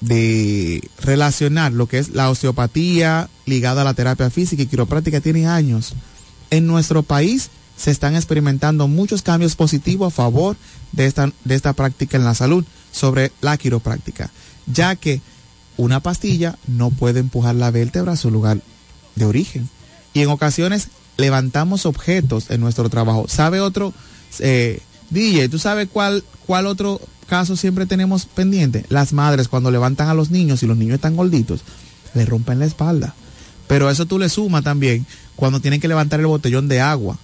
de relacionar lo que es la osteopatía ligada a la terapia física y quiropráctica tiene años. En nuestro país se están experimentando muchos cambios positivos a favor de esta, de esta práctica en la salud sobre la quiropráctica, ya que una pastilla no puede empujar la vértebra a su lugar de origen. Y en ocasiones levantamos objetos en nuestro trabajo. ¿Sabe otro? Eh, DJ, ¿tú sabes cuál, cuál otro caso siempre tenemos pendiente? Las madres cuando levantan a los niños y los niños están gorditos, le rompen la espalda. Pero eso tú le sumas también cuando tienen que levantar el botellón de agua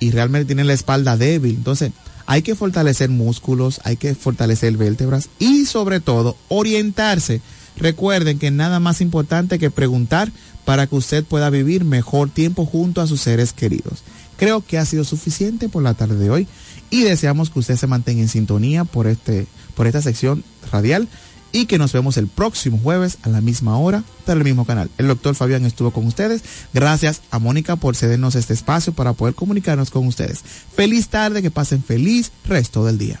y realmente tienen la espalda débil. Entonces, hay que fortalecer músculos, hay que fortalecer vértebras y sobre todo orientarse. Recuerden que nada más importante que preguntar para que usted pueda vivir mejor tiempo junto a sus seres queridos. Creo que ha sido suficiente por la tarde de hoy y deseamos que usted se mantenga en sintonía por, este, por esta sección radial y que nos vemos el próximo jueves a la misma hora por el mismo canal. El doctor Fabián estuvo con ustedes. Gracias a Mónica por cedernos este espacio para poder comunicarnos con ustedes. Feliz tarde, que pasen feliz resto del día.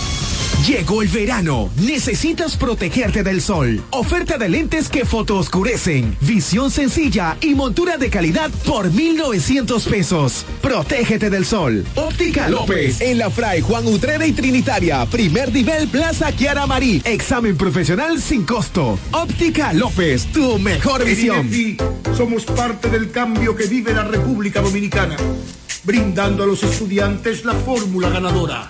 Llegó el verano. Necesitas protegerte del sol. Oferta de lentes que fotooscurecen. Visión sencilla y montura de calidad por 1,900 pesos. Protégete del sol. Óptica López. En la Fray Juan Utrera y Trinitaria. Primer nivel Plaza Kiara Marí. Examen profesional sin costo. Óptica López. Tu mejor visión. somos parte del cambio que vive la República Dominicana. Brindando a los estudiantes la fórmula ganadora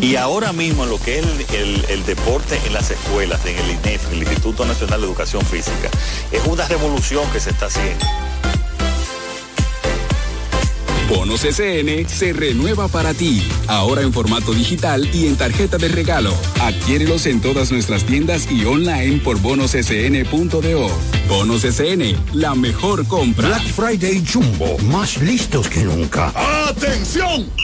Y ahora mismo lo que es el, deporte en las escuelas, en el INEF, el Instituto Nacional de Educación Física, es una revolución que se está haciendo. Bonos SN se renueva para ti, ahora en formato digital y en tarjeta de regalo. Adquiérelos en todas nuestras tiendas y online por bonossn.do. Bonos SN, la mejor compra. Black Friday Jumbo, más listos que nunca. ¡Atención!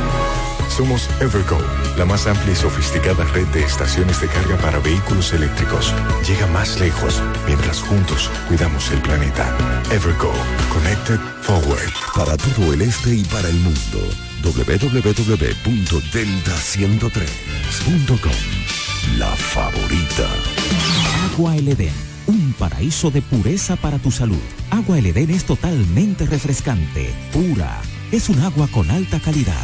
Somos Evergo, la más amplia y sofisticada red de estaciones de carga para vehículos eléctricos. Llega más lejos mientras juntos cuidamos el planeta. Evergo, Connected Forward. Para todo el este y para el mundo, www.delta103.com. La favorita. Agua El Edén, un paraíso de pureza para tu salud. Agua El Edén es totalmente refrescante, pura. Es un agua con alta calidad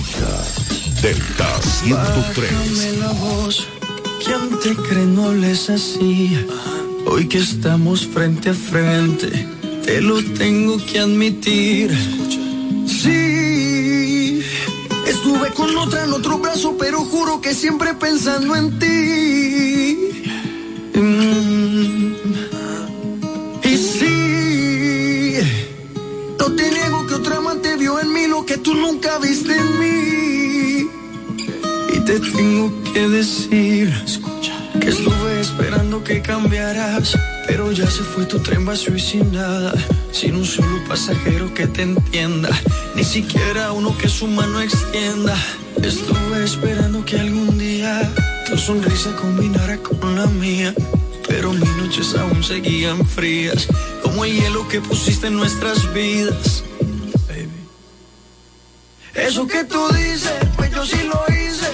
Favorita. Delta 103. Bájame la voz, ¿quién te cree no les así? Hoy que estamos frente a frente, te lo tengo que admitir. Sí, estuve con otra en otro brazo, pero juro que siempre pensando en ti. En mí lo que tú nunca viste en mí. Y te tengo que decir que estuve esperando que cambiaras, pero ya se fue tu tren vacío y sin nada, sin un solo pasajero que te entienda, ni siquiera uno que su mano extienda. Estuve esperando que algún día tu sonrisa combinara con la mía, pero mis noches aún seguían frías, como el hielo que pusiste en nuestras vidas. Eso que tú dices, pues yo sí lo hice,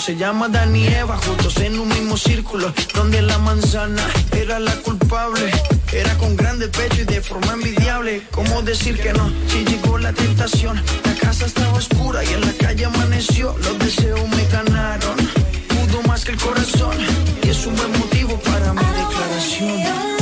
Se llama Dani y Eva, juntos en un mismo círculo, donde la manzana era la culpable. Era con grande pecho y de forma envidiable. ¿Cómo decir que no? Si llegó la tentación, la casa estaba oscura y en la calle amaneció. Los deseos me ganaron, pudo más que el corazón. Y es un buen motivo para mi declaración.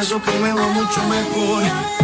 Eso que me va mucho mejor.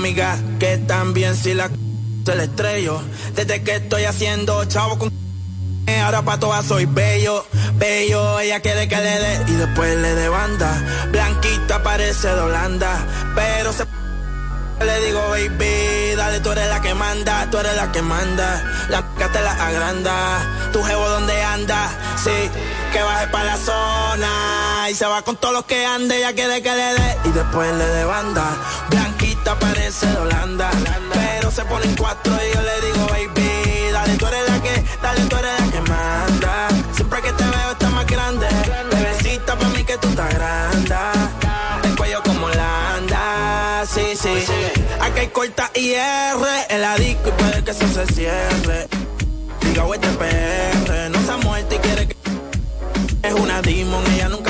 Tiene una amiga que también si la se le estrello. Desde que estoy haciendo chavo con ahora pa' todas soy bello, bello, ella quiere que le dé y después le dé banda. Blanquita parece de Holanda, pero se le digo, baby, dale, tú eres la que manda, tú eres la que manda. La m***a te la agranda. Tu jevo donde anda, sí, que baje para la zona. Y se va con todos los que ande, ella quiere que le dé. Y después le dé banda. Blanquita parece de Holanda. Pero se ponen cuatro y yo le digo, baby, dale, tú eres la que, dale, tú eres la que manda. Siempre que te veo está más grande. Bebecita para mí que tú estás grande. El cuello como Holanda, sí, sí. Aquí hay corta IR en la disco y puede que eso se cierre. Diga, güey, te PR, no se ha muerto y quiere que. Es una demon, ella nunca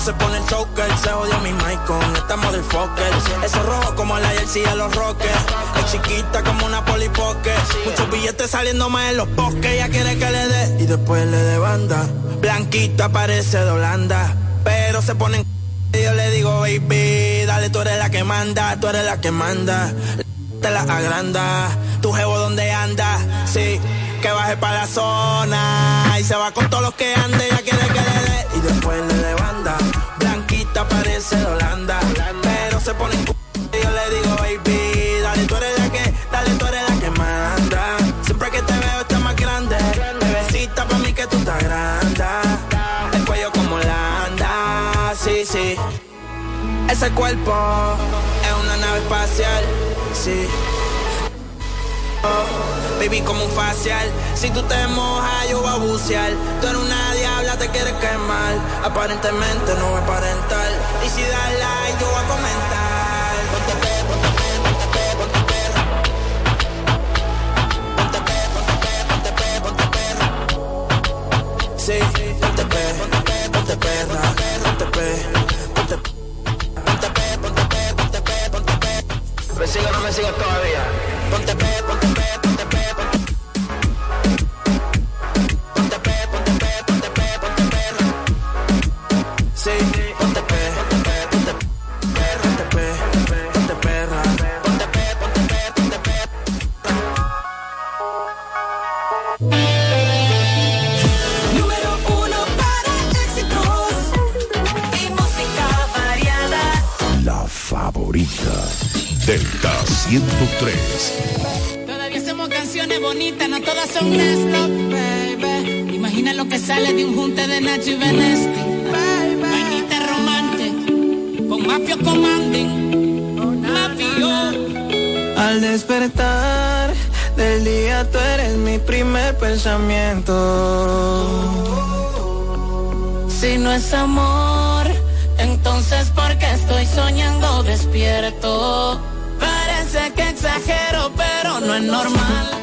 se pone el choker, se jodió mi mic con esta motherfucker. Ese rojo como la jersey de los rockers. Es chiquita como una polipoque. Muchos billetes saliendo más en los bosques. Ella quiere que le dé y después le dé banda. Blanquita parece de Holanda, pero se pone en y yo le digo, baby, dale, tú eres la que manda, tú eres la que manda. Te la agranda, tu jevo donde anda, sí, que baje para la zona. Y se va con todos los que ande, ya quiere que le dé. Y después parece pero se pone en y yo le digo, baby, dale, tú eres la que, dale, tú eres la que manda. Siempre que te veo estás más grande. Bebecita pa' mí que tú estás grande. El cuello como Holanda, sí, sí. Ese cuerpo es una nave espacial, sí. Oh, baby, como un facial. Si tú te mojas, yo voy a bucear. Tú eres una diabla, te quieres quemar. Aparentemente no voy a. Y si das like, yo voy a comentar. Ponte pe, ponte pe, ponte pe, ponte perra. Ponte pe, ponte pe, ponte pe, ponte perra. Sí, ponte pe, ponte pe, ponte perra. Ponte pe, ponte pe. Ponte pe, ponte pe, ponte pe. ¿Me sigue o no me sigue todavía? Ponte pe, ponte pe, ponte pe, ponte Ponte pe, ponte pe, ponte pe, ponte perra. Sí, ponte pe, ponte pe, ponte perra, ponte pe, ponte perra. Ponte pe, ponte pe, ponte pe. Número uno para éxitos y música variada. La favorita. Delta 103. Son baby. Imagina lo que sale de un junte de Nacho y Benesti. Vainita romántica, con Mafio Commanding. Mafio. Al despertar del día tú eres mi primer pensamiento. Si no es amor, entonces ¿por qué estoy soñando despierto? Parece que exagero, pero no es normal.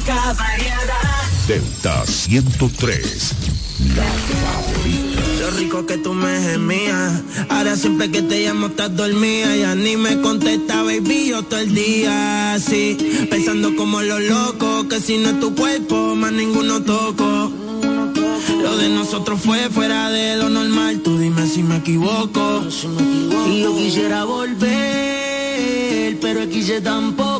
Música variada. Delta 103, la favorita. Lo rico que tú me gemías. Ahora siempre que te llamo estás dormida. Ya ni me contesta, baby, yo todo el día así. Pensando como los locos, que si no es tu cuerpo, más ninguno toco. Lo de nosotros fue fuera de lo normal. Tú dime si me equivoco. Y yo quisiera volver, pero quise tampoco.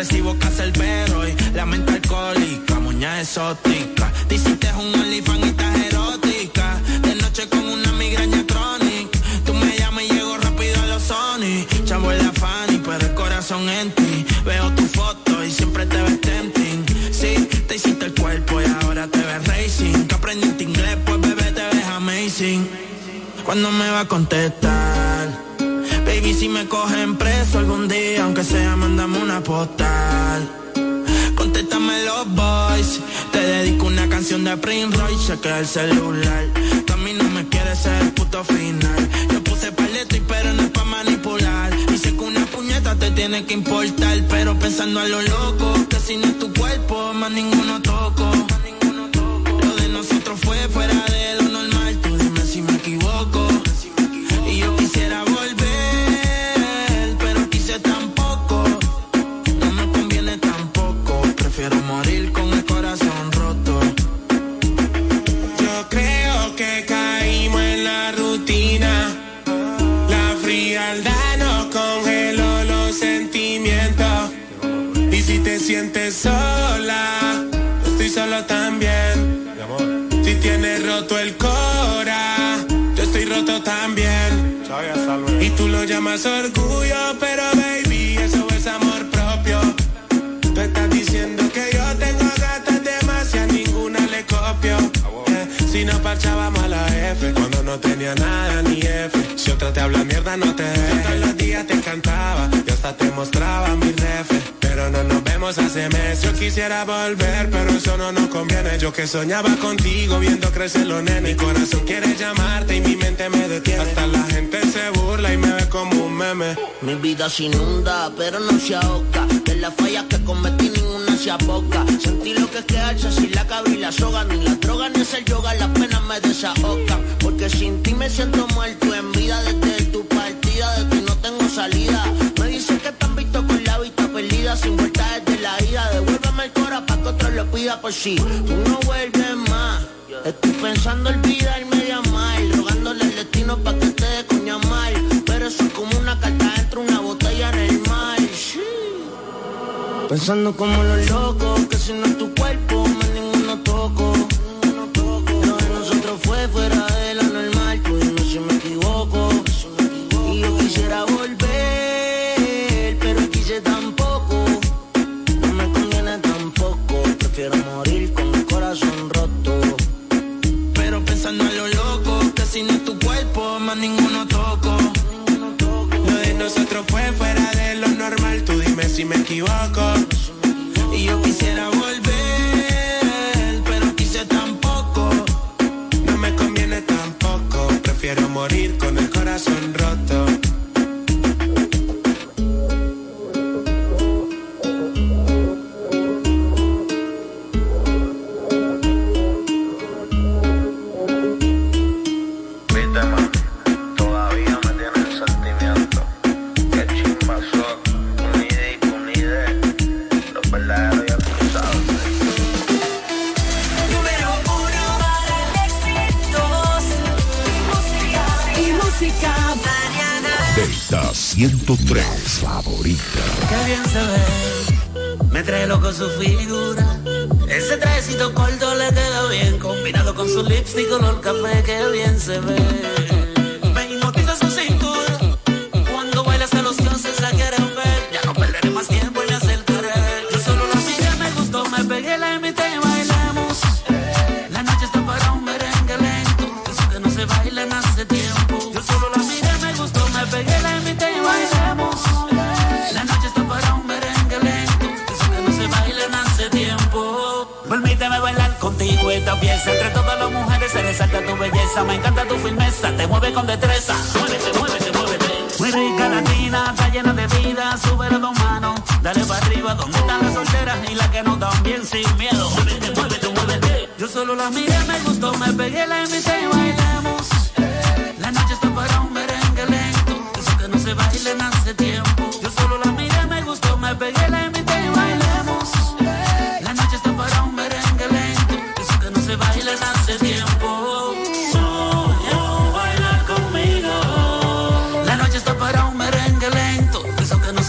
depresivo, cacerbero. Y la mente alcohólica, muña exótica. Te hiciste un OnlyFans y estás erótica. De noche con una migraña crónica. Tú me llamas y llego rápido a los Sony. Chavo en la Fanny, pero el corazón en ti. Veo tu foto y siempre te ves tempting. Sí, te hiciste el cuerpo y ahora te ves racing. Que aprendiste inglés, pues bebé te ves amazing. ¿Cuándo me va a contestar? Baby, si me cogen preso algún día, aunque sea, mandame una postal. Contéstame los boys. Te dedico una canción de Prince Royce, chequea el celular. Tú a mí no me quieres ser el puto final. Yo puse paleto y pero no es pa' manipular. Sé que una puñeta te tiene que importar, pero pensando a lo loco, que si no es tu cuerpo, más ninguno toco. Lo de nosotros fue fuera de llamas orgullo, pero baby, eso es amor propio. Tú estás diciendo que yo tengo gatas demasiadas, ninguna le copio. Si no parchábamos la F, cuando no tenía nada ni F. Si otra te habla mierda, no te dejes. Todos los días te cantaba, y hasta te mostraba mi ref. Hace meses. Yo quisiera volver, pero eso no nos conviene. Yo que soñaba contigo, viendo crecer los nenes. Mi corazón quiere llamarte y mi mente me detiene. Hasta la gente se burla y me ve como un meme. Mi vida se inunda, pero no se ahoga. De las fallas que cometí ninguna se aboca. Sentí lo que es quedarse sin la cabra y la soga. Ni la droga ni es el yoga, las penas me desahogan. Porque sin ti me siento muerto en vida desde tu partida. De ti no tengo salida. Me dicen que han visto la perdida. Sin vuelta desde la ida. Devuélveme el cora pa' que otro lo pida por si tú no vuelves más. Estoy pensando olvidarme de amar. Rogándole al destino pa' que te dé coña mal. Pero eso es como una carta dentro de una botella en el mar. Pensando como los locos, que si no es tu cuerpo, más ninguno toco. Lo de nosotros fue fuera de lo normal, tú dime si me equivoco. Y yo quisiera Lo de nosotros fue fuera de lo normal, tú dime si me equivoco. Y yo quisiera volver, pero quise tampoco. No me conviene tampoco, prefiero morir con el corazón roto.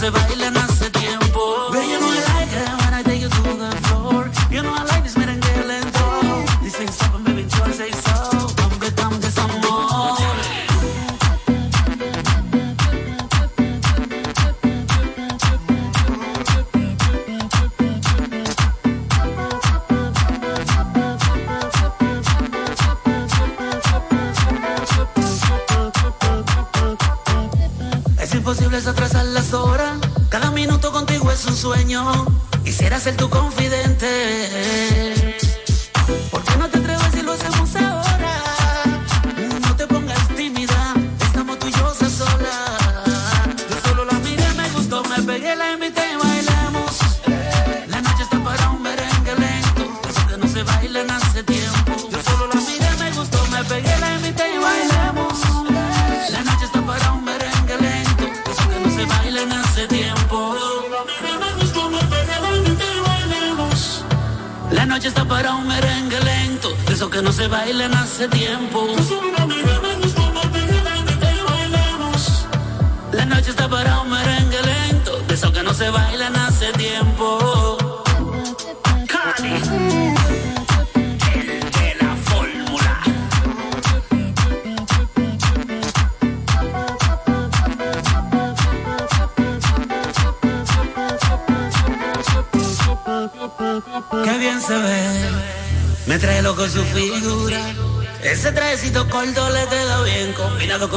se baila.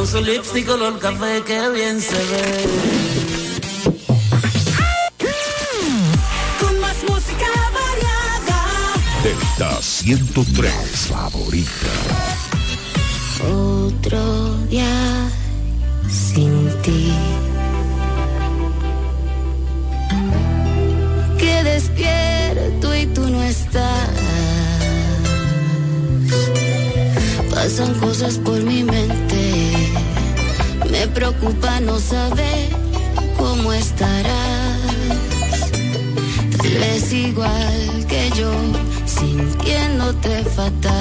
con su lipstick color café, que bien se ve. con más música variada Delta 103 favorita. Otro día sin ti. Que despierto y tú no estás. Pasan cosas por mi mente preocupa no saber cómo estarás. Tal vez igual que yo, sintiéndote fatal.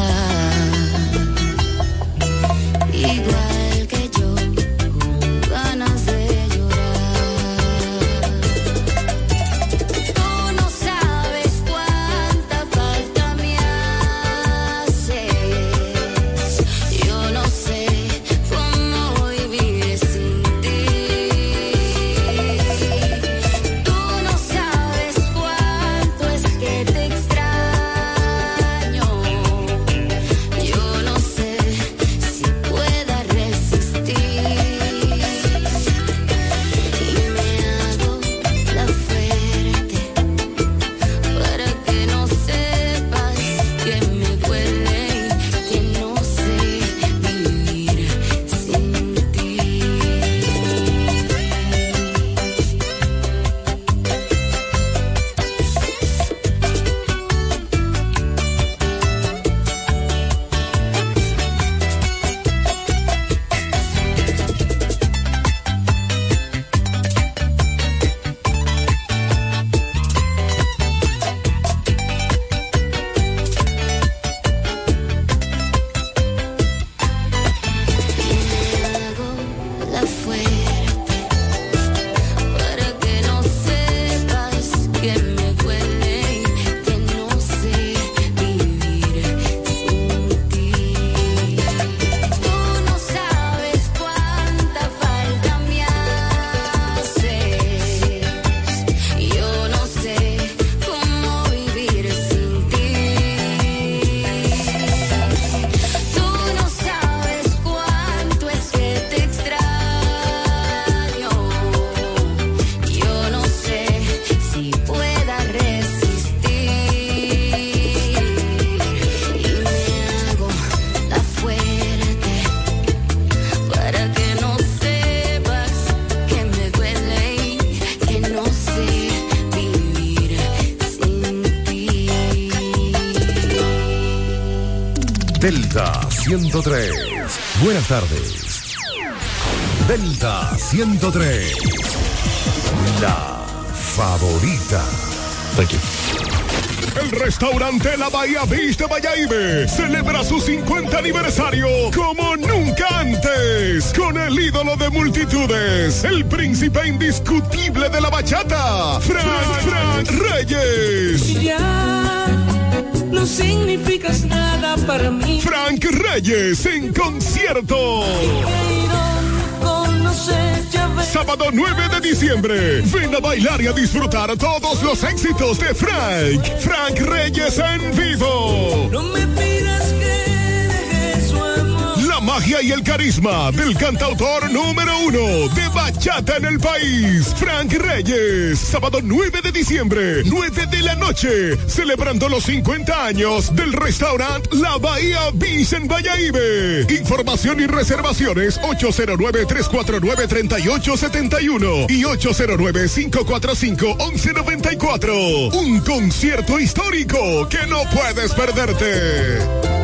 Igual. Buenas tardes. Delta 103. La favorita. El restaurante La Bahía Beach de Bayaibe celebra su 50 aniversario como nunca antes con el ídolo de multitudes, el príncipe indiscutible de la bachata, Frank, Frank Reyes. No significas nada para mí. Frank Reyes en concierto. Sábado 9 de diciembre. Ven a bailar y a disfrutar todos los éxitos de Frank. Frank Reyes en vivo. No me pidas que deje su amor. La magia y el carisma del cantautor número uno de bachata en el país, Frank Reyes. Sábado 9 de diciembre, 9 de la noche, celebrando los 50 años del restaurante La Bahía Beach en Bayaibe. Información y reservaciones 809-349-3871 y 809-545-1194. Un concierto histórico que no puedes perderte.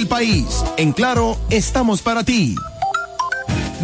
país. En Claro, estamos para ti.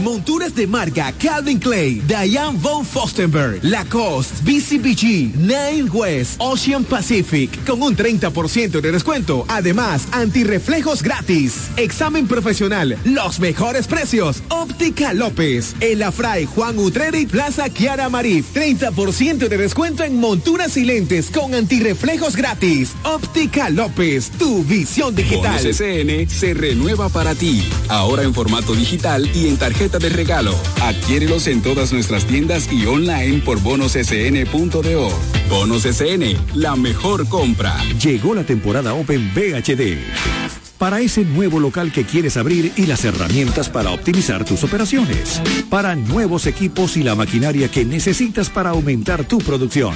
Monturas de marca Calvin Clay, Diane von Fostenberg, Lacoste, BCBG, Nine West, Ocean Pacific, con un 30% de descuento. Además, antirreflejos gratis. Examen profesional, los mejores precios. Óptica López, El Afray, Juan Utrera y Plaza Kiara Marif. 30% de descuento en monturas y lentes con antirreflejos gratis. Óptica López, tu visión digital. SN se renueva para ti. Ahora en formato digital y en tarjeta de regalo. Adquiérelos en todas nuestras tiendas y online por bonossn.do. Bonos SN, la mejor compra. Llegó la temporada Open VHD. Para ese nuevo local que quieres abrir y las herramientas para optimizar tus operaciones. Para nuevos equipos y la maquinaria que necesitas para aumentar tu producción.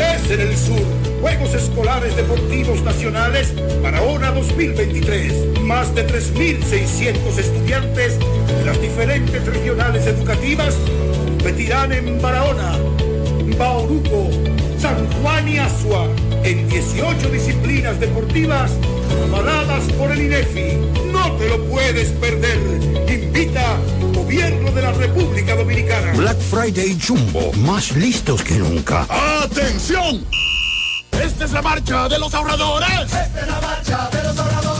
es en el sur. Juegos Escolares Deportivos Nacionales para 2023. Más de 3.600 estudiantes de las diferentes regionales educativas competirán en Barahona, Bauruco, San Juan y Asua en 18 disciplinas deportivas avaladas por el INEFI no te lo puedes perder. Invita Gobierno de la República Dominicana. Black Friday Jumbo, más listos que nunca. ¡Atención! Esta es la marcha de los ahorradores. Esta es la marcha de los ahorradores.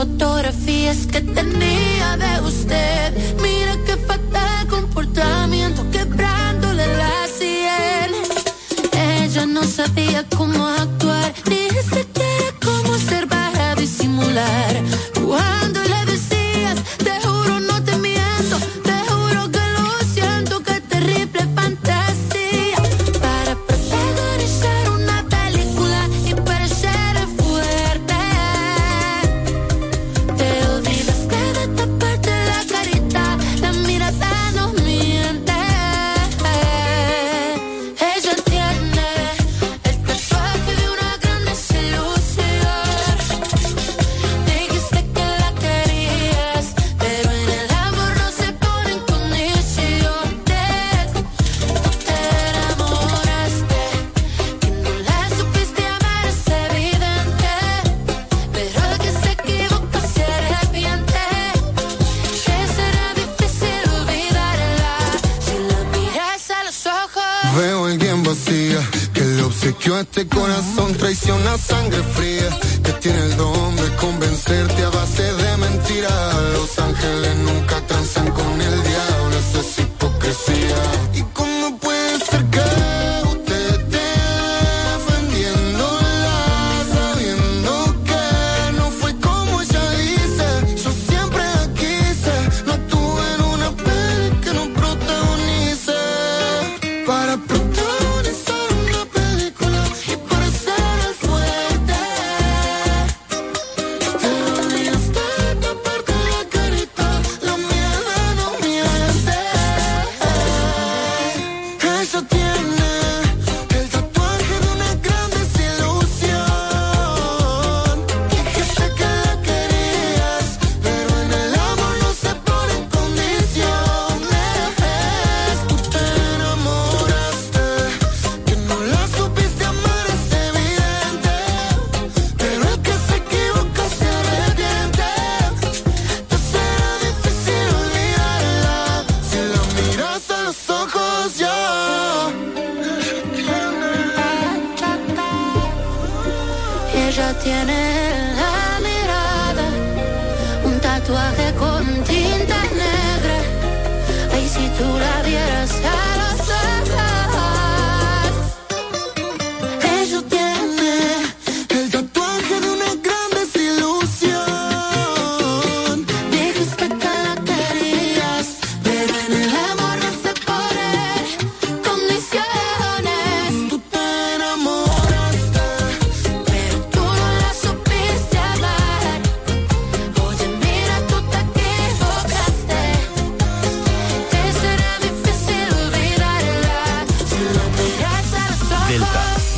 Fotografías que tenía de usted. Veo el bien vacía, que le obsequió a este corazón, traiciona sangre fría, que tiene el don de convencerte a base de mentiras. Los ángeles nunca transan con el diablo, eso es hipocresía.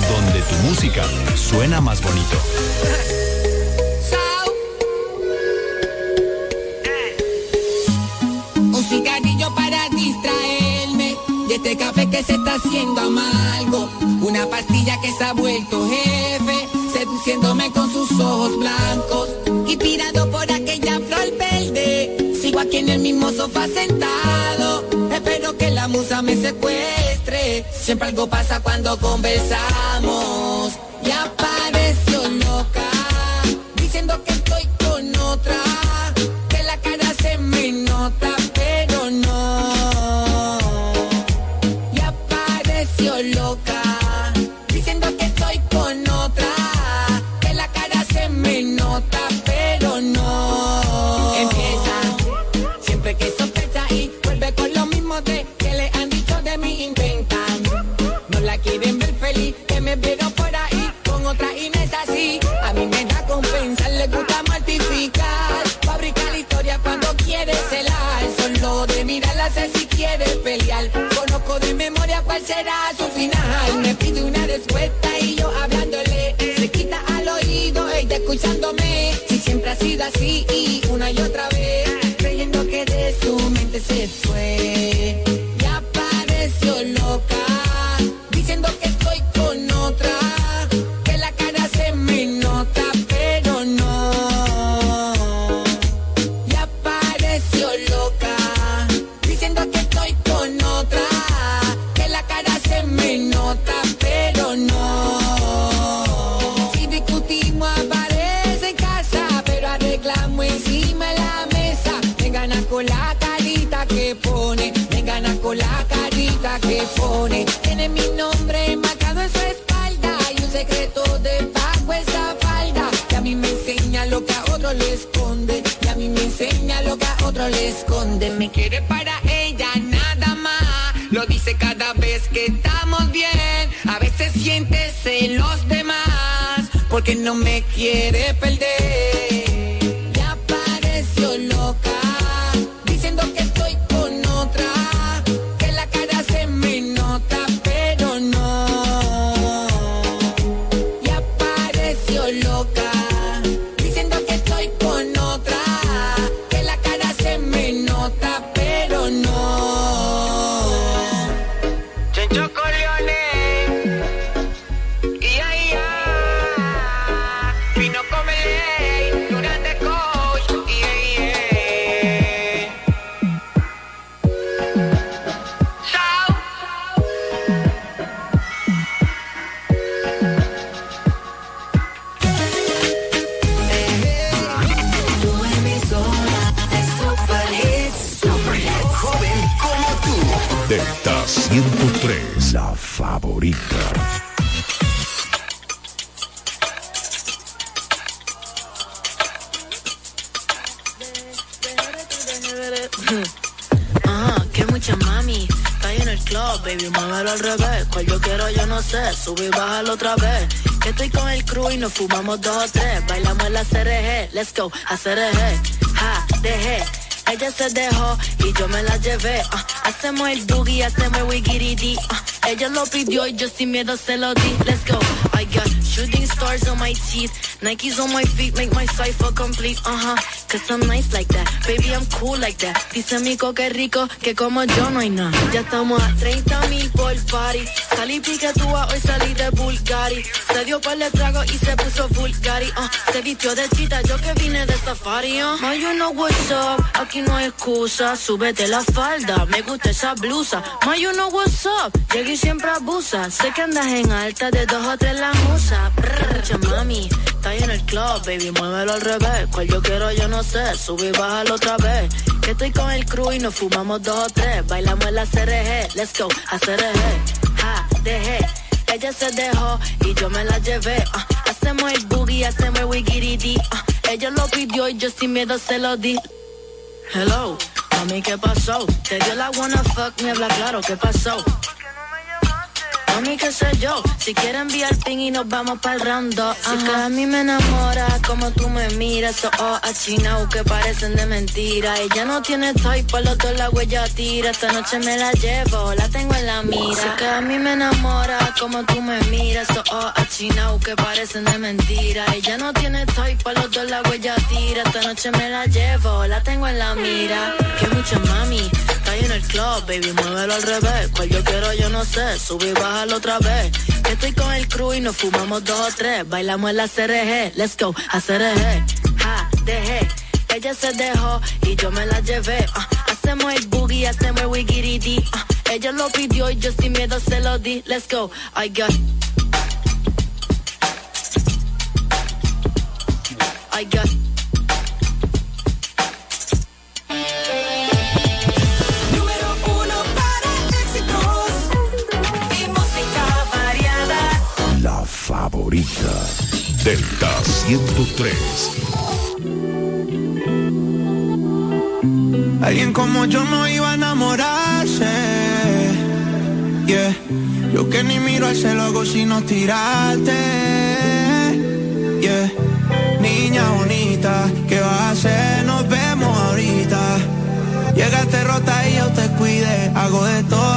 donde tu música suena más bonito. Un cigarrillo para distraerme y este café que se está haciendo amargo, una pastilla que se ha vuelto jefe, seduciéndome con sus ojos blancos. Y tirado por aquella flor verde, sigo aquí en el mismo sofá sentado que la musa me secuestre. Siempre algo pasa cuando conversamos. será su final. Me pide una respuesta y yo hablándole. Se quita al oído, ella escuchándome. Si siempre ha sido así y una y otra vez. no le esconde, me quiere para ella nada más. Lo dice cada vez que estamos bien, a veces siente celos de más, porque no me quiere perder. Ya apareció al revés. Cual yo quiero, yo no sé. Sube y bájalo otra vez. Que estoy con el crew y nos fumamos dos o tres. Bailamos la CRG, let's go, a CRG. Ja, dejé. Ella se dejó y yo me la llevé. ah. hacemos el boogie, hacemos el wigiridi. ah. ella lo pidió y yo sin miedo se lo di. Let's go. I got shooting stars on my teeth. Nikes on my feet make my cipher complete. Uh huh. Cause I'm nice like that. Baby, I'm cool like that. Dice mi que rico que como yo no hay nada. Ya estamos a 30 mil por party. Salí piquetúa, hoy salí de Bulgari. Se dio par de trago y se puso Bulgari. Uh, se vistió de chita, yo que vine de safari. Uh. Ma, you know what's up. Aquí no hay excusa. Súbete la falda. Me gusta esa blusa. Ma, you know what's up. Llegué y siempre abusa. Sé que andas en alta de dos o tres la musa. Brr, mami. Ahí en el club, baby, muévelo al revés. Cual yo quiero, yo no sé. Sube y bájalo otra vez. Que estoy con el crew y nos fumamos dos o tres. Bailamos en la CRG, let's go, a CRG. Ja, dejé. Ella se dejó y yo me la llevé. ah. hacemos el boogie, hacemos el wigiridi. ah. ella lo pidió y yo sin miedo se lo di. Hello, mami, ¿qué pasó? Te dio la wanna fuck, me habla claro, ¿qué pasó? Mami, qué sé yo, si quieres enviar ping y nos vamos round dos, Si que a mí me enamora como tú me miras, esos ojos achinados que parecen de mentira. Ella no tiene toy, por los dos la huella tira. Esta noche me la llevo, la tengo en la mira. Si que a mí me enamora como tú me miras, esos ojos achinados que parecen de mentira. Ella no tiene toy, por los dos la huella tira. Esta noche me la llevo, la tengo en la mira. Que mucha mami. En el club, baby, muévelo al revés. Cual yo quiero, yo no sé. Sube y bájalo otra vez. Que estoy con el crew y nos fumamos dos o tres. Bailamos en la CRG, let's go, a CRG. Ja, dejé. Ella se dejó y yo me la llevé. ah. hacemos el boogie, hacemos el wigiridi. ah. ella lo pidió y yo sin miedo se lo di. Let's go, I got. I got. Favorita. Delta 103. Alguien como yo no iba a enamorarse. Yeah. Yo que ni miro al cielo hago sino tirarte. Yeah. Niña bonita, ¿qué vas a hacer? Nos vemos ahorita. Llegaste rota y yo te cuide. Hago de todo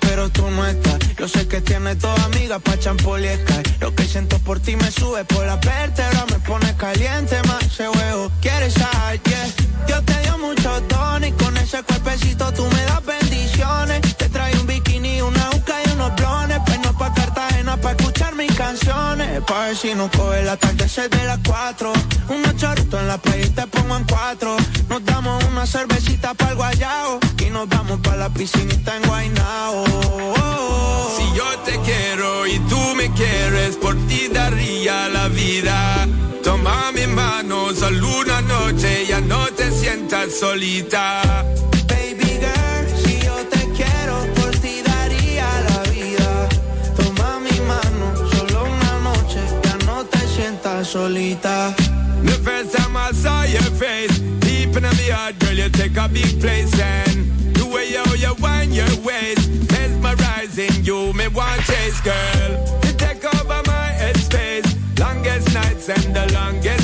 pero tú no estás. Yo sé que tienes toda amiga pa' champol y Sky. Lo que siento por ti me sube por la vértebra, me pone caliente más ese huevo. Quieres sal, yeah. Dios te dio muchos dones y con ese cuerpecito tú me das mis canciones. Pa' ver si nos coge el atardecer de las cuatro. Unos chorritos en la playa y te pongo en cuatro. Nos damos una cervecita para el guayao. Y nos vamos pa' la piscinita en Guaynao. Si yo te quiero y tú me quieres, por ti daría la vida. Toma mi mano, solo una noche, ya no te sientas solita. Baby girl, solita. The first time I saw your face, deep in my heart, girl, you take a big place and the way how you wind your waist, mesmerizing you, me want chase, girl. You take over my headspace, longest nights and the longest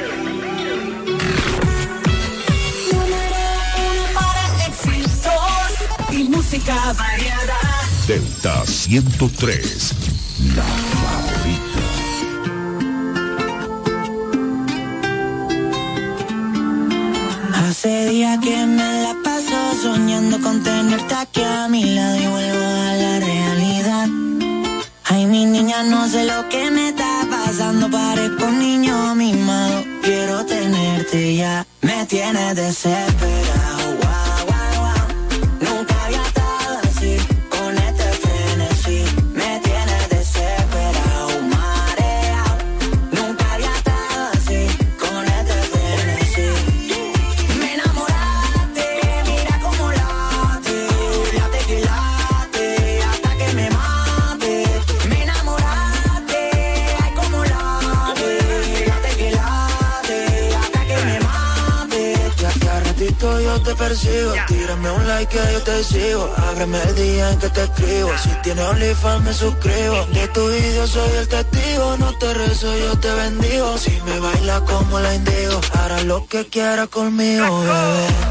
Música variada. Delta 103, la favorita. Hace días que me la paso soñando con tenerte aquí a mi lado y vuelvo a la realidad. Ay, mi niña, no sé lo que me está pasando, parezco un niño mimado. Quiero tenerte ya, me tienes desesperado. Persigo, tírame un like que yo te sigo. Ábreme el día en que te escribo. Si tienes OnlyFans me suscribo. De tu video soy el testigo. No te rezo, yo te bendigo. Si me baila como la indigo, hará lo que quiera conmigo, bebé.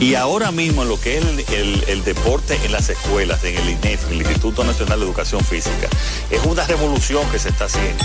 Y ahora mismo lo que es el, el- deporte en las escuelas, en el INEF, en el Instituto Nacional de Educación Física, es una revolución que se está haciendo.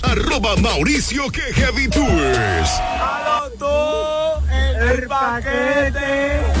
Arroba Mauricio que Heavy Tours. el paquete.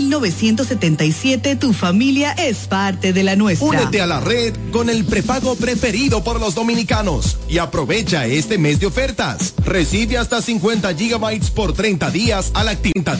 1977 tu familia es parte de la nuestra. Únete a la red con el prepago preferido por los dominicanos y aprovecha este mes de ofertas. Recibe hasta 50 gigabytes por 30 días al actividad